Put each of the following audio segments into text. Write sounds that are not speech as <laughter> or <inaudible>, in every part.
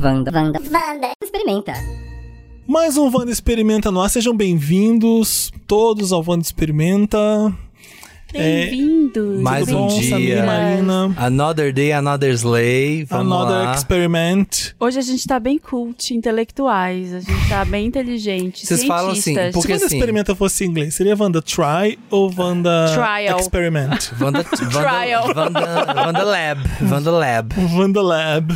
Wanda, Wanda, Wanda, Wanda. Experimenta. Mais um Wanda Experimenta no ar. Sejam bem-vindos todos ao Wanda Experimenta. Bem-vindos. Mais Tudo um bom, dia. Samir, Marina? Another day, another slay. Vamos Another lá. Experiment. Hoje a gente tá bem cult, intelectuais. A gente tá bem inteligente. Vocês falam assim, porque- Se Wanda assim- Experimenta fosse em inglês, seria Wanda Try ou Wanda Trial. Experiment? Wanda, Trial. Wanda, Wanda, Wanda Lab. Wanda Lab. Wanda Lab.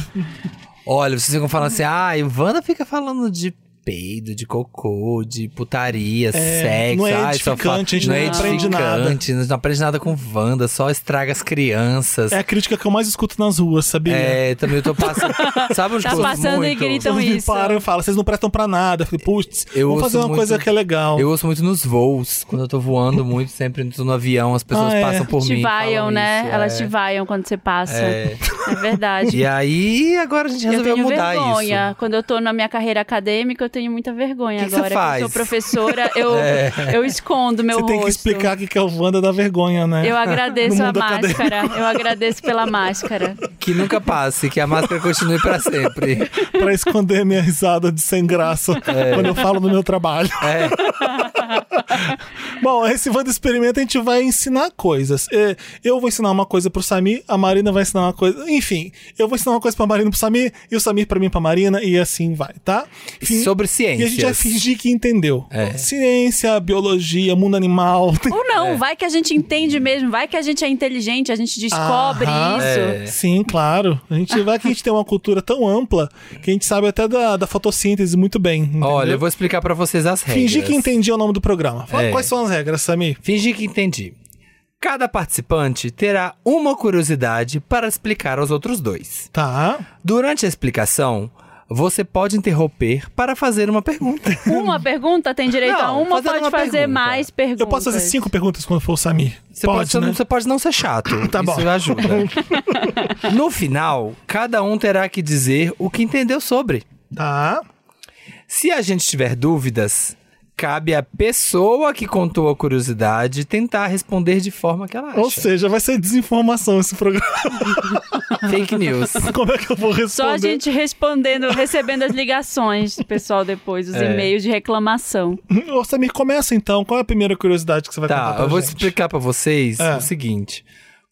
Olha, vocês ficam falando assim, ah, Wanda fica falando de peido, de cocô, de putaria, sexo. não é ai, só edificante, a gente não não é aprende nada. Não aprende nada com Wanda, só estraga as crianças. É a crítica que eu mais escuto nas ruas, sabia? É, também eu tô passando. <laughs> Sabe onde Tá eu passando e muito? gritam Eles me isso. param e falam, vocês não prestam pra nada. Eu falei, putz, Eu vamos fazer uma muito- coisa que é legal. Eu ouço muito nos voos, quando eu tô voando muito, sempre tô no avião, as pessoas Ah, é. passam por Te mim. e vaiam, né? isso, Elas é. te vaiam quando você passa. É. É verdade. E aí, agora a gente eu resolveu tenho mudar vergonha. isso. Quando eu tô na minha carreira acadêmica, eu tenho muita vergonha Que que agora. você faz? eu sou professora, eu, <laughs> eu escondo meu Você rosto. tem que explicar o que que é o Wanda da vergonha, né? Eu agradeço <laughs> a mundo acadêmico. máscara. Eu agradeço pela máscara. Que nunca passe, que a máscara continue pra sempre. <laughs> pra esconder minha risada de sem graça quando eu falo no meu trabalho. É. Bom, esse Wanda Experimenta a gente vai ensinar coisas. É, Eu vou ensinar uma coisa pro Samir, a Marina vai ensinar uma coisa. Enfim, eu vou ensinar uma coisa pra Marina pro Samir, e o Samir pra mim pra Marina, e assim vai, tá? Fin- Sobre E a gente vai fingir que entendeu. É. Ciência, biologia, mundo animal. <laughs> Ou não, vai que a gente entende mesmo, vai que a gente é inteligente, a gente descobre Aham. isso. É. Sim, claro. A gente vai que a gente tem uma cultura tão ampla que a gente sabe até da, da fotossíntese muito bem. entendeu? Olha, eu vou explicar pra vocês as regras. Fingir que entendi o nome do programa. Fala É. Quais são as regras, Samir? Fingir que entendi. Cada participante terá uma curiosidade para explicar aos outros dois. Tá. Durante a explicação, você pode interromper para fazer uma pergunta. <laughs> Uma pergunta tem direito a Não, uma ou fazendo pode uma fazer pergunta. mais perguntas? Eu posso fazer cinco perguntas quando for o Samir. Você pode, pode, né? não- você pode não ser chato. <laughs> Tá Isso bom. ajuda. <laughs> no final, cada um terá que dizer o que entendeu sobre. Tá. Se a gente tiver dúvidas, cabe à pessoa que contou a curiosidade tentar responder de forma que ela acha. Ou seja, vai ser desinformação esse programa. <laughs> Fake news. Como é que eu vou responder? Só a gente respondendo, recebendo as ligações do pessoal depois, os É. e-mails de reclamação. Ô, Samir, começa então. Qual é a primeira curiosidade que você vai contar Tá, eu vou gente? explicar pra vocês É. o seguinte.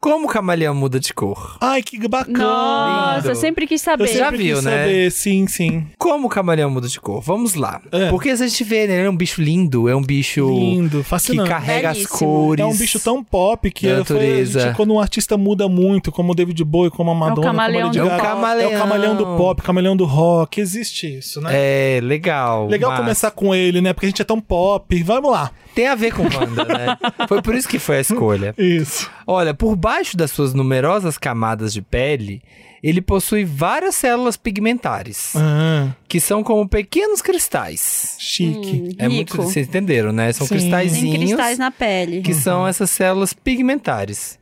Como o camaleão muda de cor? Ai, que bacana. Nossa, lindo. eu sempre quis Eu saber. sempre já viu, quis né? saber. Sim, sim. Como o camaleão muda de cor? Vamos lá. É. Porque se a gente vê, né, ele é um bicho lindo, é um bicho Lindo, que fascinante. carrega as Belíssimo. cores. É um bicho tão pop que foi, natureza. gente, quando um artista muda muito, como o David Bowie, como a Madonna, camaleão como a Lady. Gaga, é o camaleão do pop, camaleão do rock, existe isso, né? É, legal. Legal mas começar com ele, né? Porque a gente é tão pop. Vamos lá. Tem a ver com Wanda, né? <laughs> Foi por isso que foi a escolha. Isso. Olha, por baixo das suas numerosas camadas de pele, ele possui várias células pigmentares, Ah, que são como pequenos cristais. chique. É muito, vocês entenderam, né? São Sim. Tem cristalzinhos cristais na pele. que são essas células pigmentares.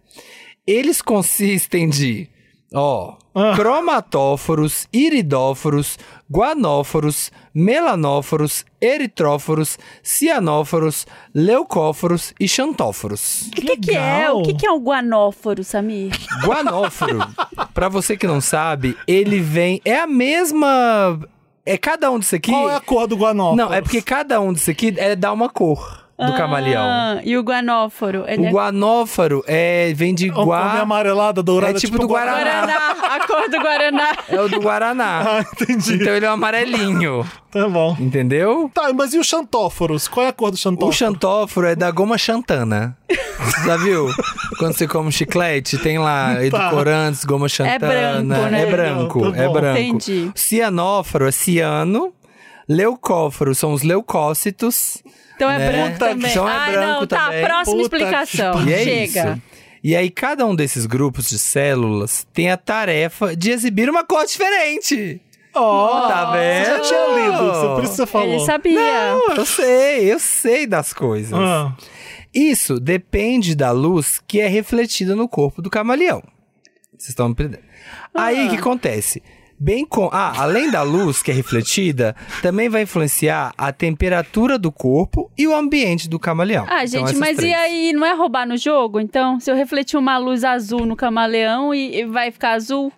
Eles consistem de, ó, Ah. cromatóforos, iridóforos, guanóforos, melanóforos, eritróforos, cianóforos, leucóforos e xantóforos. O que, que é? O que, que é o guanóforo, Samir? Guanóforo, pra você que não sabe, ele vem. É a mesma. É cada um disso aqui. Qual é a cor do guanóforo? Não, é porque cada um disso aqui é, dá uma cor do camaleão. Ah, e o guanóforo? Ele O é guanóforo é, vem de cor meio gua. amarelada, dourada, É tipo do Guaraná. Guaraná, a cor do Guaraná. <laughs> É o do Guaraná. <laughs> Ah, entendi. Então ele é um amarelinho. Tá bom. Entendeu? Tá, mas e os xantóforos? Qual é a cor do O xantóforo? xantóforo é da goma xantana. Já viu? Quando você come um chiclete, tem lá edulcorantes, goma xantana. branco, né? É branco, Tá bom. é branco. Entendi. Cianóforo é ciano. Leucóforo são os leucócitos. Então é Né? branco Puta que- também. então é ah, branco não, tá. também. Próxima Puta que explicação. E é Chega. isso. E aí, cada um desses grupos de células tem a tarefa de exibir uma cor diferente. Ó, Tá vendo? Você já tinha lido, isso, por isso você falou. Ele sabia. Não, eu sei, eu sei das coisas. Ah, Isso depende da luz que é refletida no corpo do camaleão. Vocês estão me entendendo? Aí o que acontece? Bem com. Ah, além da luz que é refletida, também vai influenciar a temperatura do corpo e o ambiente do camaleão. Ah, Então, gente, essas mas e três. aí, não é roubar no jogo? Então, se eu refletir uma luz azul no camaleão e, e vai ficar azul?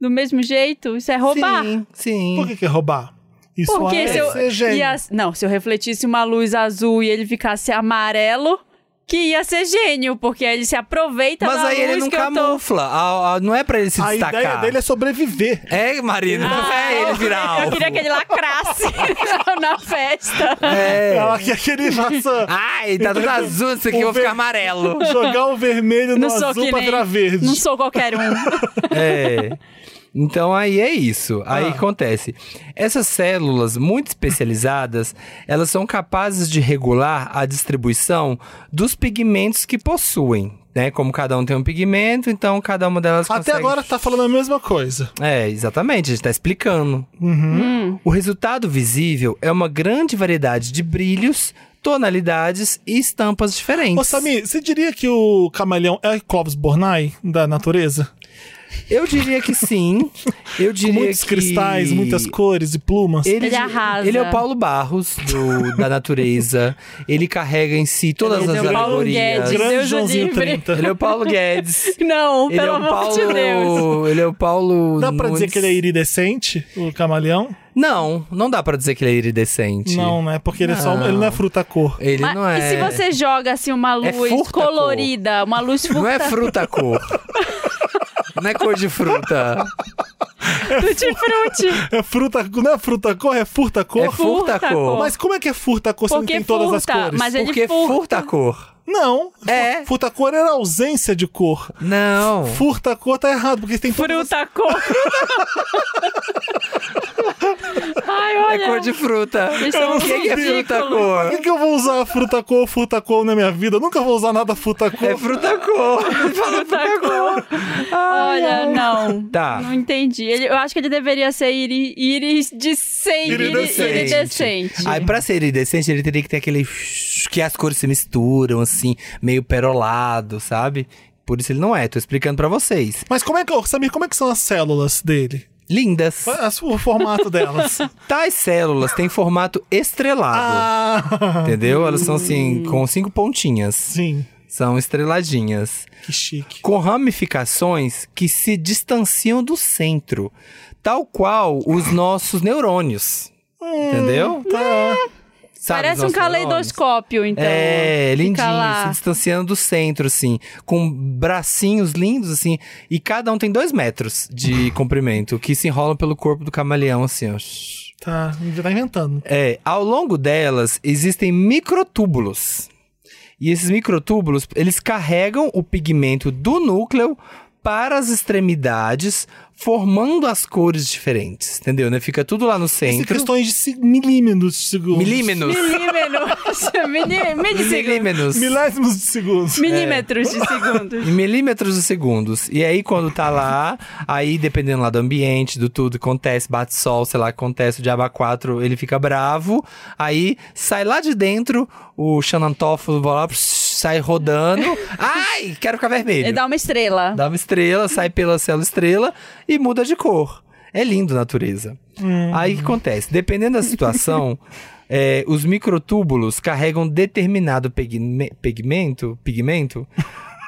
do mesmo jeito? Isso é roubar. Sim, sim. Por que, que é roubar? Isso Porque é se eu, ia- não, se eu refletisse uma luz azul e ele ficasse amarelo, que ia ser gênio, porque ele se aproveita Mas da aí ele não eu tô... camufla. A- a- não é pra ele se A destacar. ideia dele é sobreviver. É, Marina, não Ah, é ele virar alvo. Eu queria que ele lacrasse <laughs> na festa. É. Ela quer que ele faça Ai, tá tudo azul, isso aqui, eu vou ficar ver- amarelo. <laughs> jogar o vermelho no Não azul pra nem... virar verde. Não sou qualquer um. É. Então aí é isso. Aí Ah. acontece? Essas células muito especializadas, elas são capazes de regular a distribuição dos pigmentos que possuem. Né? Como cada um tem um pigmento, então cada uma delas Até consegue... agora tá falando a mesma coisa. É, exatamente, a gente tá explicando. Uhum. O resultado visível é uma grande variedade de brilhos, tonalidades e estampas diferentes. Ô, Samir, você diria que o camaleão é Clóvis Bornai da natureza? Eu diria que sim. Eu diria Com muitos que... cristais, muitas cores e plumas. Ele, Ele arrasa. Ele é o Paulo Barros do- da natureza. Ele carrega em si todas Ele as é o Paulo alegorias. Guedes. Grande Joãozinho livre. 30. Ele é o Paulo Guedes. Não, Ele pelo é o amor Paulo. de Deus. Ele é o Paulo. Dá pra dizer que ele é iridescente, o camaleão? Não, não dá pra dizer que ele é iridescente. Não, né? Porque ele, É só, Não. ele não é fruta cor. Ele Mas não é. E se você joga assim uma luz furta cor. colorida, uma luz furta Não é fruta cor. <laughs> não é cor de fruta. tutti-frutti? É fruta, não é fruta cor, é furta cor. É furta Furta cor. Mas como é que é furta cor se não tem todas as furta, cores? mas ele Porque furta. furta cor. Não. É. Furta cor era ausência de cor. Não. Furta cor tá errado, porque tem Fruta cor. <laughs> Ai, olha. É cor de fruta. Isso é O que que é fruta Por cor? que, que eu vou usar fruta cor, fruta cor na minha vida? Eu nunca vou usar nada fruta cor. É fruta cor. <laughs> Fruta cor. Olha, não. Tá. Não entendi. Ele, eu acho que ele deveria ser iri, iridescente. Iridescente. iridescente. Aí, pra ser iridescente, ele teria que ter aquele. que as cores se misturam, assim, meio perolado, sabe? Por isso ele não é. Tô explicando pra vocês. Mas como é que, Samir, como é que são as células dele? Lindas. As- O formato delas. <laughs> Tais células têm formato estrelado. ah, Entendeu? Elas são assim, com cinco pontinhas. sim. São estreladinhas. Que chique. Com ramificações que se distanciam do centro. Tal qual os nossos neurônios. Entendeu? Tá. Sabe Parece um caleidoscópio, então. É, lindinho, lá. se distanciando do centro, assim, com bracinhos lindos, assim, e cada um tem dois metros de <laughs> comprimento, que se enrolam pelo corpo do camaleão, assim, ó. Tá, já tá inventando. É, ao longo delas existem microtúbulos. E esses microtúbulos, eles carregam o pigmento do núcleo para as extremidades, formando as cores diferentes, entendeu? Né? Fica tudo lá no São centro. questões de milímetros de segundos. Milímetros. Milímetros. <laughs> Milímetros. Milésimos de segundos. Milímetros de segundos. Em milímetros de segundos. E aí, quando tá lá, aí, dependendo lá do ambiente, do tudo, acontece, bate sol, sei lá, acontece, o Diaba 4, ele fica bravo. Aí, sai lá de dentro, o Xanantófilo vai lá, pss, sai rodando. <laughs> Ai, quero ficar vermelho. Ele dá uma estrela. Dá uma estrela, sai pela célula estrela e muda de cor. É lindo a natureza. Aí o que acontece? Dependendo da situação, <laughs> é, os microtúbulos carregam determinado pigme- pigmento, pigmento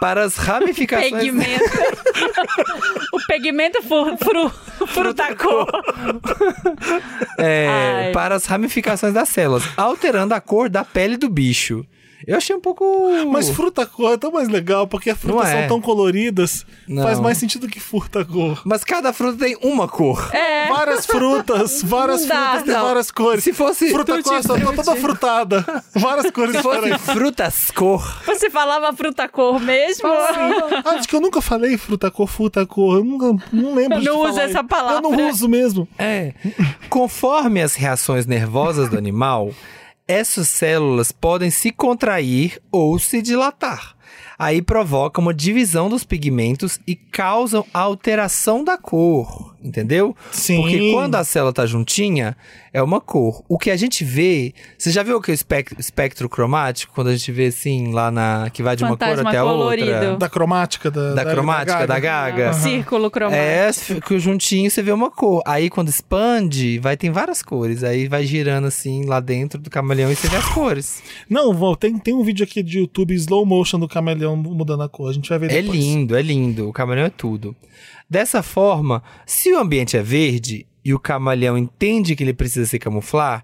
para as ramificações. <laughs> Pigmento. o pigmento fru, fru, frutacor. É, para as ramificações das células, alterando a cor da pele do bicho. Eu achei um pouco. Mas fruta cor é tão mais legal, porque as frutas é. são tão coloridas. Não. Faz mais sentido que fruta cor. Mas cada fruta tem uma cor. É. Várias frutas, <laughs> várias dá, frutas têm várias cores. Se fosse fruta tutti cor, só tá toda frutada. Várias <laughs> cores Se fosse diferentes. frutas cor, Você falava frutacor mesmo? Acho que eu nunca falei fruta cor, fruta cor. Eu nunca, não lembro Eu de não uso essa palavra. Eu não uso mesmo. É. Conforme as reações nervosas do animal, essas células podem se contrair ou se dilatar. Aí provoca uma divisão dos pigmentos e causam alteração da cor, entendeu? Sim. Porque quando a célula tá juntinha, é uma cor. O que a gente vê, você já viu o que é o espectro, espectro cromático? Quando a gente vê assim, lá na. que vai de uma cor Fantasma até a outra. Da cromática da, Da cromática, da gaga. Um Círculo cromático. É, que juntinho você vê uma cor. Aí quando expande, vai tem várias cores. Aí vai girando assim lá dentro do camaleão e você vê as cores. Não, vou, tem, tem um vídeo aqui de YouTube slow motion do camaleão camaleão mudando a cor. A gente vai ver É depois. lindo, é lindo. O camaleão é tudo. Dessa forma, se o ambiente é verde e o camaleão entende que ele precisa se camuflar,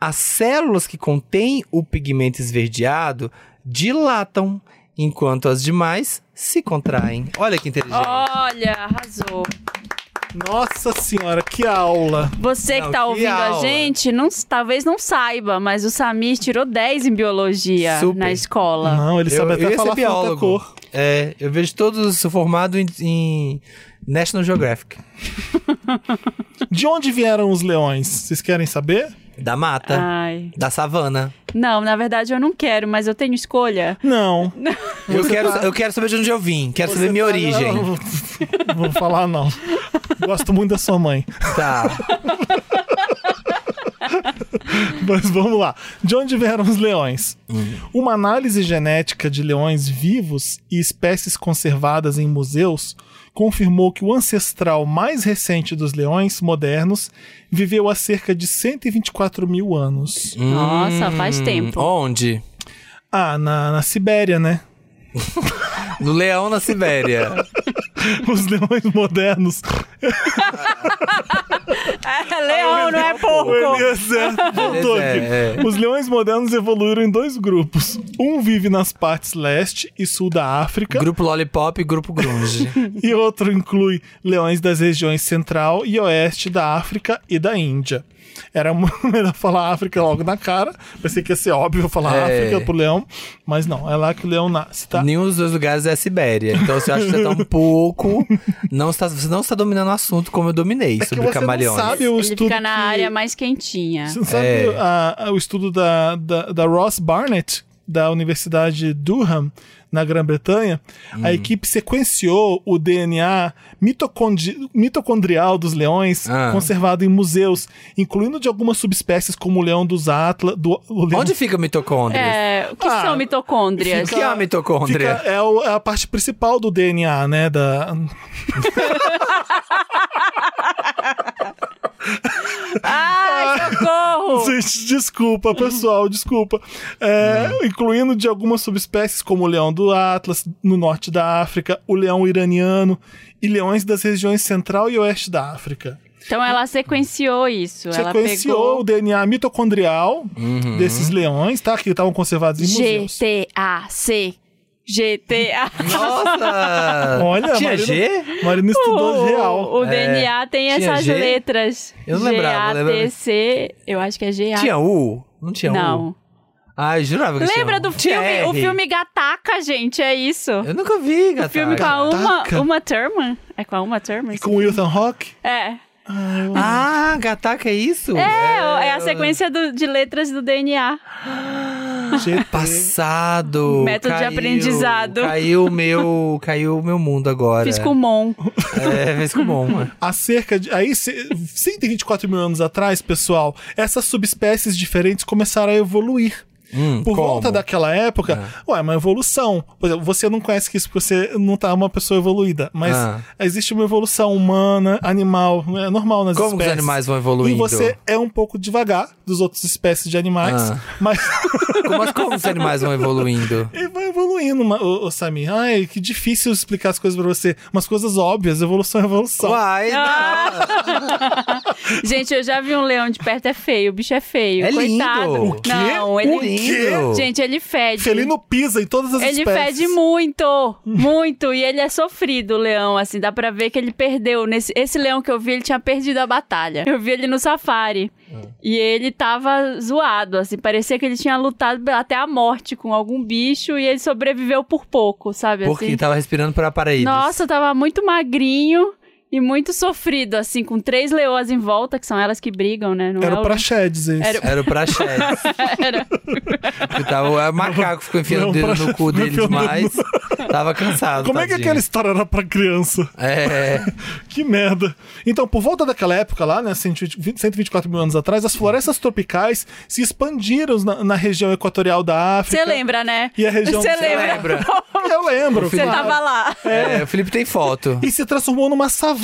as células que contêm o pigmento esverdeado dilatam, enquanto as demais se contraem. Olha que inteligente. Olha, arrasou. Nossa senhora, que aula! Você que tá que ouvindo a aula. gente, não, talvez não saiba, mas o Samir tirou 10 em biologia Super. na escola. Não, ele sabe eu até ia ser falar fruta biólogo. cor. É, eu vejo todos formados em, em National Geographic. De onde vieram os leões? Vocês querem saber? Da mata, Ai. da savana. Não, na verdade eu não quero, mas eu tenho escolha. Não. Eu quero, tá- eu quero saber de onde eu vim, quero Você saber minha tá- origem. Não, Vou falar não. Gosto muito da sua mãe. Tá. <laughs> Mas vamos lá. De onde vieram os leões? Uma análise genética de leões vivos e espécies conservadas em museus confirmou que o ancestral mais recente dos leões modernos viveu há cerca de 124 mil anos. Nossa, faz tempo. Onde? Ah, na, na Sibéria, né? <laughs> No Leão, na Sibéria. Os leões modernos. <laughs> É, leão, não é O porco. Eliezer voltou É, aqui. é. Os leões modernos evoluíram em dois grupos. Um vive nas partes leste e sul da África. grupo Lollipop e Grupo Grunge. <laughs> e outro inclui leões das regiões central e oeste da África e da Índia. Era <laughs> melhor falar África logo na cara. Pensei que ia ser óbvio falar É. África pro leão, mas não, é lá que o leão nasce, tá? Nenhum dos dois lugares é a Sibéria. Então você acha que você tá um <laughs> pouco. Não está, você não está dominando o assunto como eu dominei É que sobre você não camaleões. sabe o Ele estudo fica na que- área mais quentinha. Você não sabe É. a- a- o estudo da, da, da Ross Barnett, da Universidade Durham, na Grã-Bretanha? Hum. A equipe sequenciou o DNA mitocondi- mitocondrial dos leões Ah. conservado em museus, incluindo de algumas subespécies como o leão dos Atlas. Do, leão Onde fica mitocôndria? É, o que Ah, são mitocôndrias? O que é a mitocôndria? Fica- é, o- é a parte principal do DNA, né? Da... <laughs> Ai, socorro! Gente, desculpa, pessoal, desculpa. É, Incluindo de algumas subespécies como o leão do Atlas, no norte da África, o leão iraniano e leões das regiões central e oeste da África. Então ela sequenciou isso. ela Sequenciou pegou o DNA mitocondrial Uhum. desses leões, tá? Que estavam conservados em museus. GTA-C. GTA. Nossa! Olha, Tinha Marina- G? Marina estudou O, real. o É, DNA tem essas G? letras. Eu não lembrava. GATC, eu acho que é GA. Tinha U? Não tinha U? Não. Ai, jurava que Lembra tinha do filme? O R. filme Gataca, gente, é isso. Eu nunca vi, gata. O filme com a Uma, Gataca? Uma Thurman. É com a Uma Thurman? E com o Ethan Hawke? É. Ah, Gataca é isso? É, é a sequência do- de letras do DNA. GT. Passado. Método de caiu, aprendizado. Caiu o meu, caiu meu mundo agora. Fiz com Mon. É, fez com bom. Há cerca de. Aí, ce- 124 mil anos atrás, pessoal, essas subespécies diferentes começaram a evoluir. Hum, Por como? volta daquela época, ué, uma evolução. Por exemplo, você não conhece isso porque você não tá uma pessoa evoluída, mas Ah. existe uma evolução humana, animal, é normal nas Como que os espécies. animais vão evoluindo? E você é um pouco devagar dos outros espécies de animais, Ah. mas <laughs> Como, mas como os animais vão evoluindo? ele vai evoluindo, ô, ô, Samir. Ai, que difícil explicar as coisas pra você. Umas coisas óbvias, evolução é evolução. Uai, não. <laughs> Gente, eu já vi um leão de perto, é feio. O bicho é feio. É lindo. Coitado. O quê? Não, ele. O quê? Lindo. Gente, ele fede. Felino pisa em todas as Ele espécies. fede muito, muito. E ele é sofrido, o leão, assim. Dá pra ver que ele perdeu. Nesse, esse leão que eu vi, ele tinha perdido a batalha. Eu vi ele no safari. E ele tava zoado, assim. Parecia que ele tinha lutado até a morte com algum bicho e ele sobreviveu por pouco, sabe? Porque assim. tava respirando por aparelhos. Nossa, tava muito magrinho e muito sofrido, assim, com três leoas em volta, que são elas que brigam, né? Não Era é o Praxedes esse. Era- Era o Praxedes. <laughs> Era. Que tava, o macaco ficou enfiando o dedo no cu dele demais. Tava cansado. Como é que tadinho. aquela história era pra criança? É. <laughs> Que merda. Então, por volta daquela época lá, né, 120 124 mil anos atrás, as florestas tropicais se expandiram na, na região equatorial da África. Você lembra, né? E a região Você lembra? Lembra? Eu lembro. Você tava lá. É, o Felipe tem foto. E se transformou numa savana,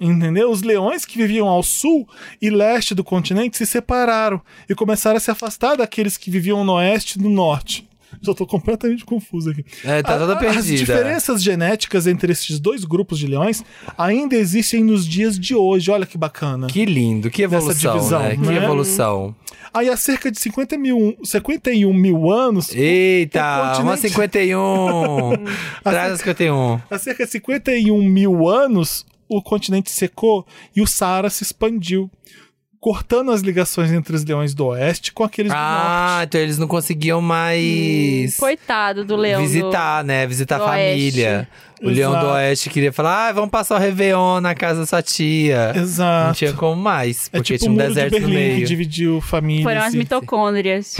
entendeu? Os leões que viviam ao sul e leste do continente se separaram e começaram a se afastar daqueles que viviam no oeste e no norte. Já tô completamente confuso aqui. É, tá toda A- perdida. As diferenças genéticas entre esses dois grupos de leões ainda existem nos dias de hoje. Olha que bacana. Que lindo, que evolução, divisão, né? Que né? evolução. Aí há cerca de 50 mil, 51 mil anos, Eita, uma 51. <laughs> Traz a 51. há cerca de 51 mil anos, o continente secou e o Saara se expandiu, cortando as ligações entre os leões do oeste com aqueles do norte. Ah, então eles não conseguiam mais Coitado do leão. do- visitar, né? Visitar do a família. O leão do Exato. oeste queria falar, ah, vamos passar o Réveillon na casa da sua tia. Não Exato. tinha como mais, É porque tipo tinha o um muro de deserto no Berlim que meio. dividiu famílias. Foram as e- mitocôndrias.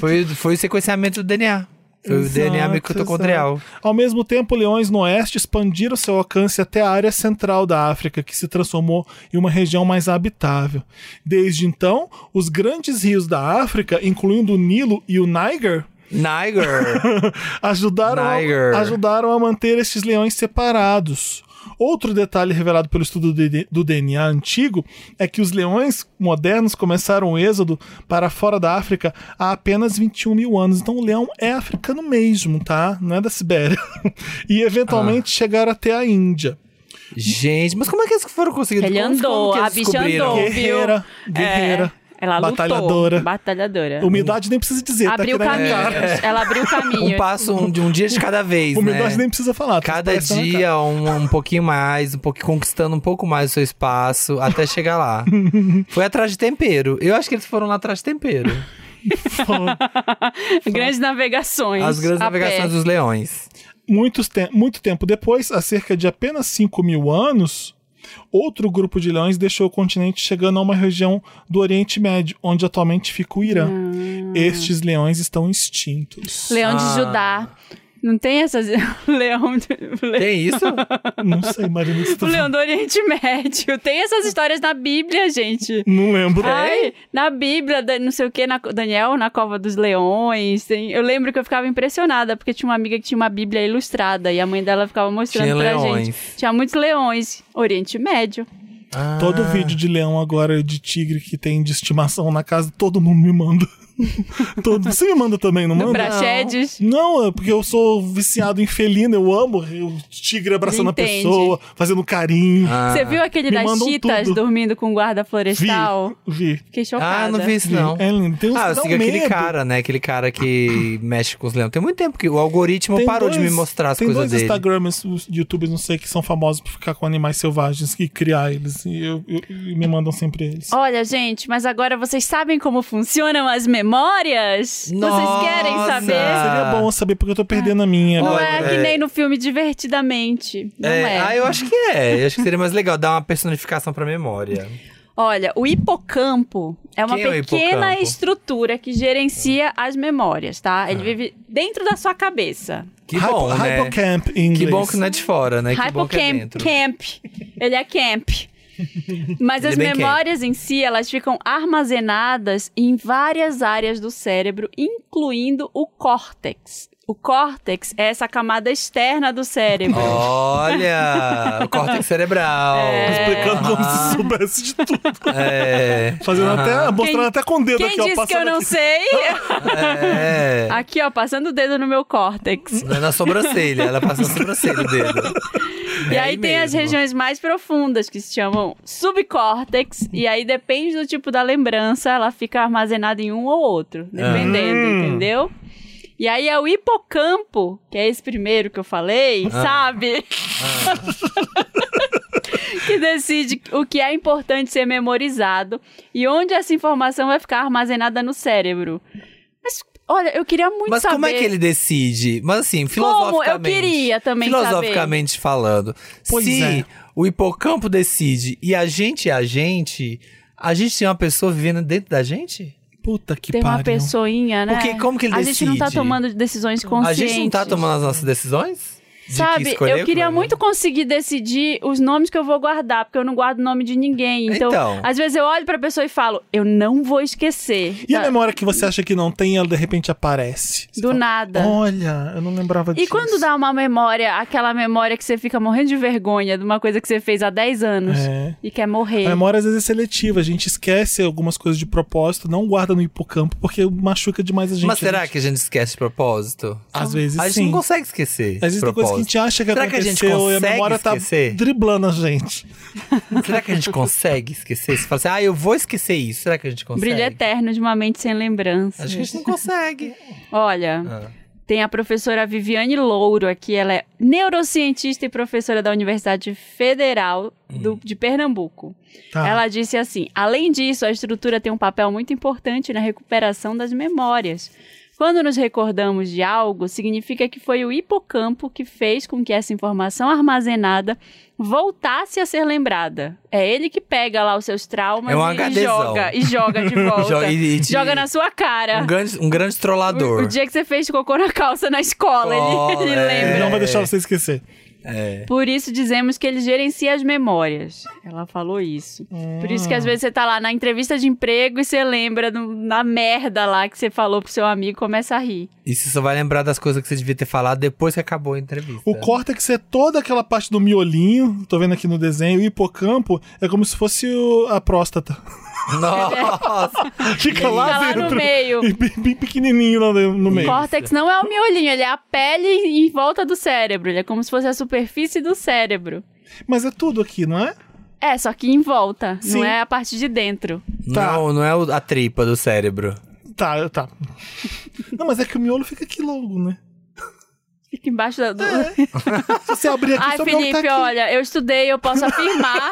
Foi, foi o sequenciamento do DNA. Foi o Exato, DNA mitocondrial. Ao mesmo tempo, leões no oeste expandiram seu alcance até a área central da África, que se transformou em uma região mais habitável. Desde então, os grandes rios da África, incluindo o Nilo e o Niger, Niger. <laughs> ajudaram, Niger. ajudaram a manter estes leões separados. Outro detalhe revelado pelo estudo do DNA antigo é que os leões modernos começaram o êxodo para fora da África há apenas 21 mil anos. Então o leão é africano mesmo, tá? Não é da Sibéria. <laughs> e eventualmente chegaram até a Índia. Gente, mas como é que eles foram conseguindo? Ele como, andou, como que a bicha andou. Guerreira, guerreira. É, ela lutou. batalhadora. Batalhadora. Humildade nem precisa dizer, Abriu tá na minha caminhos. cara. Ela abriu caminhos. Um passo um, de um dia de cada vez, <laughs> Humildade né? nem precisa falar. Cada na cara. dia um, um pouquinho mais, um pouquinho conquistando um pouco mais o seu espaço até chegar lá. <laughs> Foi atrás de tempero. Eu acho que eles foram lá atrás de tempero. <laughs> Grandes navegações. As grandes navegações pé. dos leões. Muitos te- muito tempo depois, há cerca de apenas 5 mil anos, outro grupo de leões deixou o continente chegando a uma região do Oriente Médio, onde atualmente fica o Irã. Estes leões estão extintos. Leão de Ah. Judá. Não tem essas. <laughs> Leão. de- le- Tem isso? Não sei, Marina, se tu... O leão do Oriente Médio. Tem essas histórias na Bíblia, gente. Não lembro. Ai, na Bíblia, não sei o que, na, Daniel, na Cova dos Leões. tem- eu lembro que eu ficava impressionada, porque tinha uma amiga que tinha uma Bíblia ilustrada e a mãe dela ficava mostrando Tinha pra leões. gente. Tinha muitos leões. Oriente Médio. Todo Ah. vídeo de leão agora, de tigre que tem de estimação na casa, todo mundo me manda. <laughs> todo... Você me manda também, não manda? Praxedes. Não, é porque eu sou viciado em felino, eu amo o tigre abraçando a pessoa, fazendo carinho. Ah. Você viu aquele Me das chitas tudo. dormindo com o guarda florestal? Vi, vi. Fiquei chocada. Ah, não vi isso não. É lindo. Tem uns Ah, que eu sigo aquele medo. cara, né? Aquele cara que <clears throat> mexe com os leões. Tem muito tempo que o algoritmo Tem parou de me dois- mostrar as tem coisas dois dele. Instagrams, os youtubers, não sei, que são famosos por ficar com animais selvagens e criar eles. E, eu, eu- e me mandam sempre eles. Olha, gente, mas agora vocês sabem como funcionam as memórias? Vocês querem Nossa! saber? Seria bom saber porque eu tô perdendo a minha. Não agora. é que é. nem no filme Divertidamente. Não é. É, Ah, eu acho que é. Eu acho que seria mais legal dar uma personificação pra memória. Olha, o hipocampo é uma Quem é pequena hipocampo? estrutura que gerencia as memórias, tá? Ele vive dentro da sua cabeça. Que bom, Hypo- né? Hipocamp em inglês. Que bom que não é de fora, né? Que bom que é dentro. camp. Ele é camp. Mas as memórias em si, elas ficam armazenadas em várias áreas do cérebro, incluindo o córtex. O córtex é essa camada externa do cérebro. Olha! o córtex cerebral. Explicando como se soubesse de tudo. É. Fazendo Aham. até, mostrando até com o dedo Quem aqui, ó. disse que eu não aqui. sei? É. Aqui, ó, passando o dedo no meu córtex. Não é na sobrancelha, ela passa na sobrancelha o dedo. E É aí, tem as regiões mais profundas, que se chamam subcórtex. E aí, depende do tipo da lembrança, ela fica armazenada em um ou outro, dependendo, Hum. entendeu? E aí é o hipocampo, que é esse primeiro que eu falei, sabe? <laughs> que decide o que é importante ser memorizado e onde essa informação vai ficar armazenada no cérebro. Mas, olha, eu queria muito Mas saber. como é que ele decide? Mas assim, Como? filosoficamente. Eu queria também saber. Filosoficamente falando. Pois se é. o hipocampo decide e a gente é a gente, a gente tem uma pessoa vivendo dentro da gente? Puta que Tem uma pariu. pessoinha, né? Porque como que ele A gente não tá decide? tomando decisões conscientes. A gente não tá tomando as nossas decisões? Que Sabe, escolher eu queria muito conseguir decidir os nomes que eu vou guardar, porque eu não guardo o nome de ninguém. Então, Então. às vezes eu olho pra pessoa e falo, eu não vou esquecer. E a Tá? memória que você acha que não tem, ela de repente aparece. Você Do fala, nada. Olha, eu não lembrava E disso. quando dá uma memória, aquela memória que você fica morrendo de vergonha de uma coisa que você fez há 10 anos É. e quer morrer. A memória às vezes é seletiva, a gente esquece algumas coisas de propósito, não guarda no hipocampo, porque machuca demais a gente. Mas será A gente- que a gente esquece de propósito? Às vezes A gente sim. não consegue esquecer. Às vezes tem coisa que a gente acha que Será que a gente aconteceu e a consegue memória esquecer? tá driblando a gente. <laughs> Será que a gente consegue esquecer? Você fala assim, ah, eu vou esquecer isso. Será que a gente consegue? Brilho eterno de uma mente sem lembrança. Acho que a gente não consegue. <laughs> Olha, Ah. tem a professora Viviane Louro aqui, ela é neurocientista e professora da Universidade Federal do- de Pernambuco. Tá. Ela disse assim: além disso, a estrutura tem um papel muito importante na recuperação das memórias. Quando nos recordamos de algo, significa que foi o hipocampo que fez com que essa informação armazenada voltasse a ser lembrada. É ele que pega lá os seus traumas É um e HDzão. joga e joga de <laughs> volta. Joga- e- e te- Joga na sua cara. Um grande, um grande O, trollador. o dia que você fez cocô na calça na escola, ele, Escola, ele é. lembra. Não vai deixar você esquecer. É. Por isso dizemos que ele gerencia as memórias. Ela falou isso. Por isso que às vezes você tá lá na entrevista de emprego e você lembra do- na merda lá que você falou pro seu amigo e começa a rir. E você só vai lembrar das coisas que você devia ter falado depois que acabou a entrevista. O córtex é toda aquela parte do miolinho, tô vendo aqui no desenho, e o hipocampo é como se fosse o- a próstata. <laughs> Nossa! <laughs> Fica lá Fica lá dentro. no meio. E bem, bem pequenininho lá no no O meio. córtex não é o miolinho, ele é a pele em volta do cérebro. Ele é como se fosse a superfície do cérebro. Mas é tudo aqui, não é? É, só que em volta, Sim. não é a parte de dentro. Tá. Não, não é a tripa do cérebro. Tá, tá. Não, mas é que o miolo fica aqui logo, né? Fica embaixo da. Do... Se você abrir aqui, Ai, miolo Felipe, tá aqui. olha, eu estudei, eu posso afirmar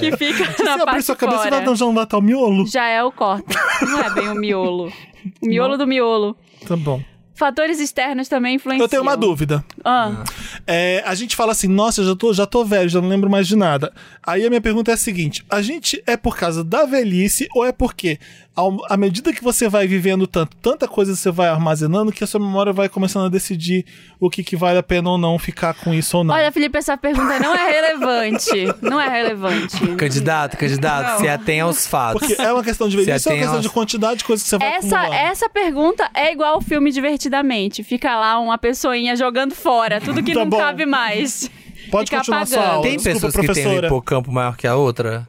que fica Se na você abrir parte sua cabeça, fora. vai não, já não vai estar o miolo? Já é o córtex, não é bem o miolo. O miolo do miolo. Tá bom. Fatores externos também influenciam. Eu tenho uma dúvida. Ah, É, a gente fala assim, nossa, eu já tô, já tô velho, já não lembro mais de nada. Aí a minha pergunta é a seguinte: a gente é por causa da velhice ou é porque, ao- à medida que você vai vivendo tanto, tanta coisa você vai armazenando, que a sua memória vai começando a decidir o que, que vale a pena ou não ficar com isso ou não? olha, Felipe, essa pergunta não é relevante. Não é relevante. Candidato, candidato, Não. se atenha aos fatos. Porque é uma questão de velhice, Se é uma atém questão aos- de quantidade de coisas que você vai Essa, acumulando. essa pergunta é igual ao filme Divertidamente. Fica lá uma pessoinha jogando fora tudo que Tá não bom. cabe mais. Pode Fica continuar sua apagando. aula. Tem Desculpa, pessoas que têm um hipocampo maior que a outra?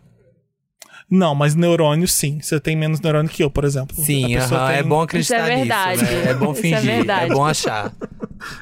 Não, mas neurônio sim. Você tem menos neurônio que eu, por exemplo. Sim, A pessoa aham, tem- é bom acreditar Isso é verdade. nisso, né? É bom Isso é fingir, é, verdade. bom achar.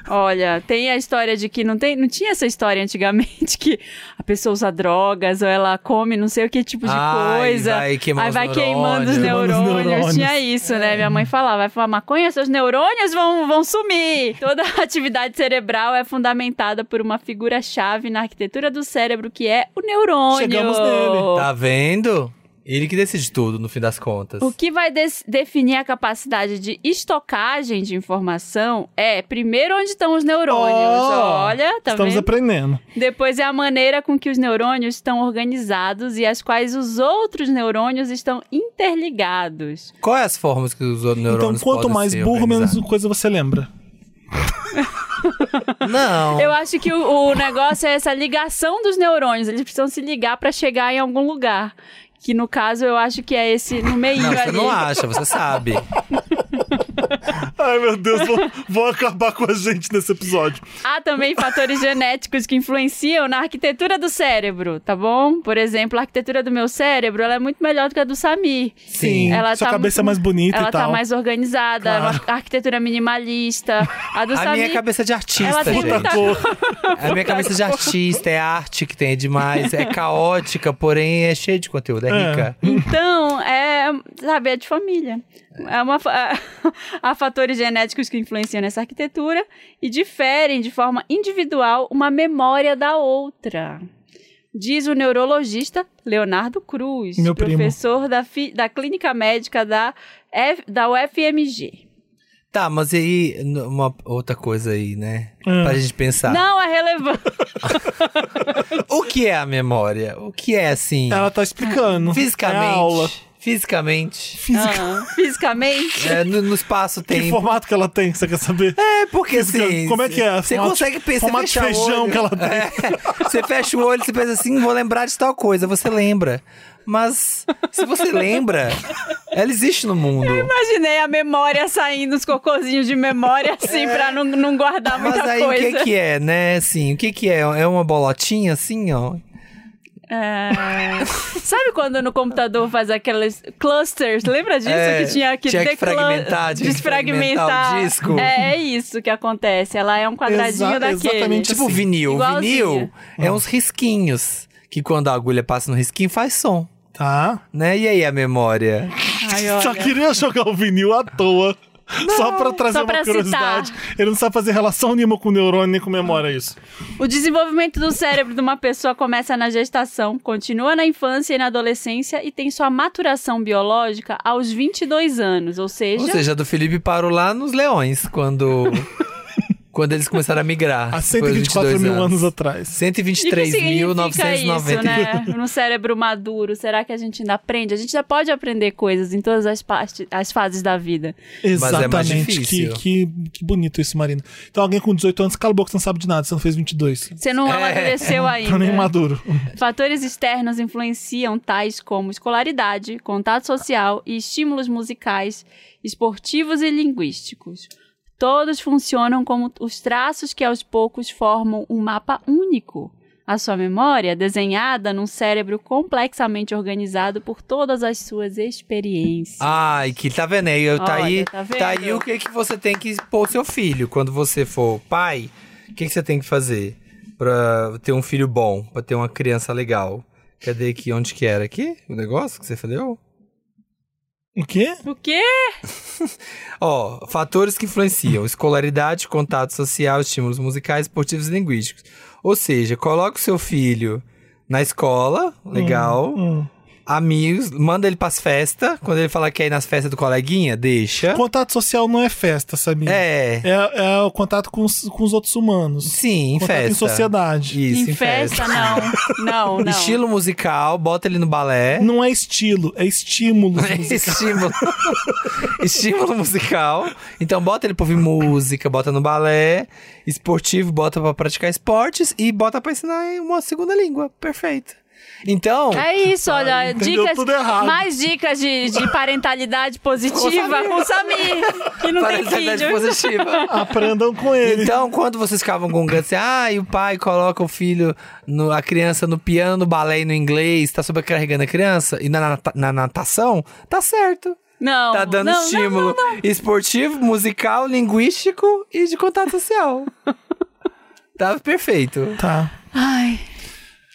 Olha, tem a história de que não tem, não tinha essa história antigamente que a pessoa usa drogas ou ela come não sei o que tipo de Ai, coisa. vai aí vai queimando os neurônios. neurônios. Queimando os neurônios. Tinha isso, né? Minha mãe falava, vai fumar maconha, seus neurônios vão, vão sumir. Toda a <laughs> atividade cerebral é fundamentada por uma figura-chave na arquitetura do cérebro que é o neurônio. Chegamos nele. Tá vendo? Ele que decide tudo, no fim das contas. O que vai definir a capacidade de estocagem de informação é, primeiro, onde estão os neurônios. Oh, Olha, tá Estamos vendo? aprendendo. Depois é a maneira com que os neurônios estão organizados e as quais os outros neurônios estão interligados. Quais as formas que os Então, neurônios quanto podem mais burro, menos coisa você lembra. <laughs> Não. Eu acho que o, o negócio é essa ligação dos neurônios. Eles precisam se ligar para chegar em algum lugar. Que no caso eu acho que é esse no meio Não, você ali. não acha, você sabe. <laughs> Ai, meu Deus, vão, vão acabar com a gente nesse episódio. Há também fatores genéticos que influenciam na arquitetura do cérebro, tá bom? Por exemplo, a arquitetura do meu cérebro ela é muito melhor do que a do Samir. Sim, Ela sua tá cabeça é mais bonita Ela e tal. tá mais organizada, é Claro. uma arquitetura minimalista. A do A Samir. minha é cabeça de artista, Ela tem gente. muita- Cor. A minha cabeça de artista, é arte que tem demais, é caótica, porém é cheia de conteúdo, é, É. rica. Então, é, sabe, é de família. É uma, fa- <laughs> há fatores genéticos que influenciam nessa arquitetura e diferem de forma individual uma memória da outra. Diz o neurologista Leonardo Cruz, Meu primo. professor da, fi- da clínica médica da, F- da UFMG. Tá, mas e aí, uma outra coisa aí, né? Hum. Pra gente pensar. Não é relevante. <laughs> O que é a memória? O que é, assim, Ela tá explicando. fisicamente? É a aula. Fisicamente. Física. Ah, fisicamente. É, no, no espaço Que tem. formato que ela tem, você quer saber? É, porque Física, assim. como é que é? Você Formato- consegue pensar. formato de feijão que ela tem. É, você fecha o olho, você pensa assim, vou lembrar de tal coisa. Você lembra. Mas se você lembra, ela existe no mundo. Imaginei a memória saindo, os cocôzinhos de memória, assim, pra não, não guardar Mas muita aí coisa. o que que é, né? Assim, o que que é? É uma bolotinha assim, ó? É... Sabe quando no computador faz aqueles clusters? Lembra disso? É, que tinha que, tinha que fragmentar, tinha que desfragmentar. fragmentar o disco. É, é isso que acontece. Ela é um quadradinho Exa- daquele. exatamente Tipo Assim. vinil. O Igualzinho. vinil é uns risquinhos. Que quando a agulha passa no risquinho faz som. Tá. Né? E aí a memória? Ai. Só queria jogar o vinil à toa. Só pra trazer só uma pra curiosidade. Ele não sabe fazer relação nenhuma com neurônio nem com memória, isso. O desenvolvimento do cérebro de uma pessoa começa na gestação, continua na infância e na adolescência e tem sua maturação biológica aos 22 anos, ou seja, Ou seja, a do Felipe parou lá nos leões, quando. Quando eles começaram a migrar. Há Foi aos 124 22 mil anos atrás. E o que significa 123.990. isso, né? No cérebro maduro, será que a gente ainda aprende? A gente já pode aprender coisas em todas as, partes, as fases da vida. é mais Exatamente. que, difícil. que, que bonito isso, Marina. Então alguém com 18 anos, cala a boca, você não sabe de nada, você não fez 22. Você não É. amadureceu <laughs> Tá nem ainda. maduro. Fatores externos influenciam tais como escolaridade, contato social e estímulos musicais, esportivos e linguísticos. Todos funcionam como os traços que aos poucos formam um mapa único. A sua memória, desenhada num cérebro complexamente organizado por todas as suas experiências. Ai, que tá vendo aí? Tá Olha, aí, tá tá aí o que, que você tem que pôr seu filho. Quando você for pai, o que, que você tem que fazer pra ter um filho bom, pra ter uma criança legal? Cadê aqui? Onde que era? Aqui? O negócio que você falou? O quê? O quê? <laughs> Ó, fatores que influenciam: escolaridade, contato social, estímulos musicais, esportivos e linguísticos. Ou seja, coloca o seu filho na escola, legal, Hum. Amigos, manda ele pras festas. Quando ele falar que quer ir nas festas do coleguinha, deixa. Contato social não é festa, sabia? É, É, é o contato com os, com os outros humanos. sim, em contato festa. em sociedade. Isso, em festa, não. <laughs> Não, não. Estilo musical, bota ele no balé. Não é estilo, é estímulo. <laughs> Estímulo. <laughs> Estímulo musical. Então bota ele pra ouvir música, bota no balé. Esportivo, bota pra praticar esportes e bota pra ensinar uma segunda língua. Perfeito. Então, É isso, olha, entendeu dicas, tudo errado. mais dicas de, de <laughs> parentalidade positiva com o Samir, que não tem parentalidade filho. positiva. <laughs> Aprendam com ele. Então, quando vocês ficavam com assim, ah, e o pai coloca o filho, no- a criança no piano, no balé e no inglês, tá sobrecarregando a criança, e na, na natação, tá certo. Não, Tá dando não, não, estímulo esportivo, musical, linguístico e de contato social. <laughs> tá perfeito. Tá. Ai.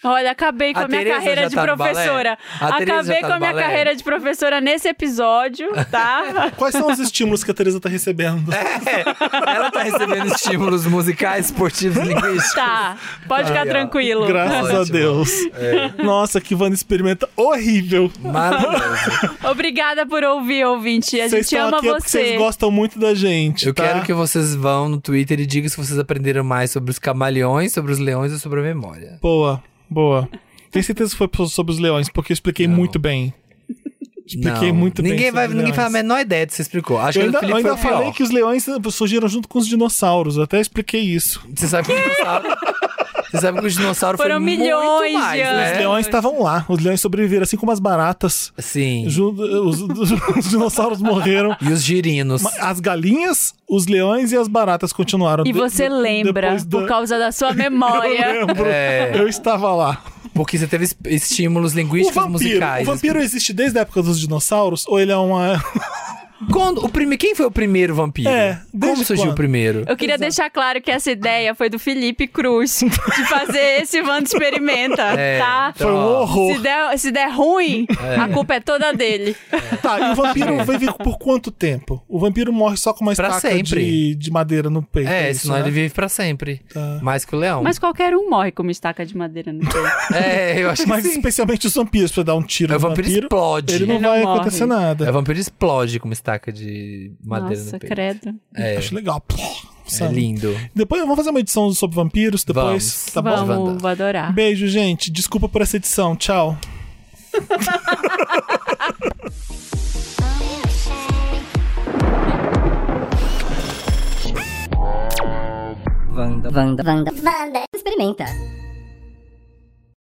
Olha, acabei com A a, minha Tereza carreira de tá professora. A Tereza Acabei tá com a minha balé? carreira de professora nesse episódio, tá? <laughs> Quais são os estímulos que a Teresa tá recebendo? É, ela tá recebendo estímulos musicais, esportivos e linguísticos. tá, pode ficar tranquilo. Graças a Ótimo. Deus. Nossa, que Wanda experimenta horrível. Maravilhoso. <laughs> Obrigada por ouvir, ouvinte. A Vocês gente ama aqui é porque você. vocês gostam muito da gente. Eu tá? quero que vocês vão no Twitter e digam se vocês aprenderam mais sobre os camaleões, sobre os leões ou sobre a memória. Boa, boa. Tenho certeza que foi sobre os leões, porque eu expliquei Não. muito bem. Expliquei Não, muito bem. ninguém sobre vai, os Ninguém faz a menor ideia do que você explicou. Acho Eu que ainda, eu ainda o pior. falei que os leões surgiram junto com os dinossauros. Eu até expliquei isso. Você sabe que o dinossauro... <laughs> Você sabe que o dinossauro Foram foi milhões muito mais, de anos. né? Os leões estavam lá. Os leões sobreviveram, assim como as baratas. Sim. Ju- Os, <laughs> os dinossauros morreram. E os girinos. As galinhas, os leões e as baratas continuaram. E você de- lembra, depois da- por causa da sua <laughs> Eu memória. lembro. É. Eu estava lá. Porque você teve es- estímulos O linguísticos vampiro, musicais. o vampiro existe desde a época dos dinossauros? Ou ele é uma. Quando, o prime... Quem foi o primeiro vampiro? É, Como surgiu quando? o primeiro? Eu queria deixar claro que essa ideia foi do Felipe Cruz, <laughs> de fazer esse Wanda Experimenta, É, tá? então, Foi um horror. Se der, se der ruim, a culpa é toda dele. Tá, e o vampiro vive por quanto tempo? O vampiro morre só com uma Pra estaca de, de madeira no peito. É, isso, senão né? ele vive pra sempre. Tá. Mais que o leão. Mas qualquer um morre com uma estaca de madeira no peito. <laughs> É, eu acho que Mas sim. especialmente os vampiros, pra dar um tiro É, o no vampiro, vampiro, explode. ele não Ele não vai morre. acontecer É, o nada. vampiro explode com uma estaca de madeira Nossa, no peito. credo. É. Acho legal. É lindo. Depois vamos fazer uma edição sobre vampiros depois, vamos. tá bom? Vamos, vou adorar. Beijo, gente. Desculpa por essa edição. Tchau. Vanda, Vanda, Vanda, Vanda, experimenta.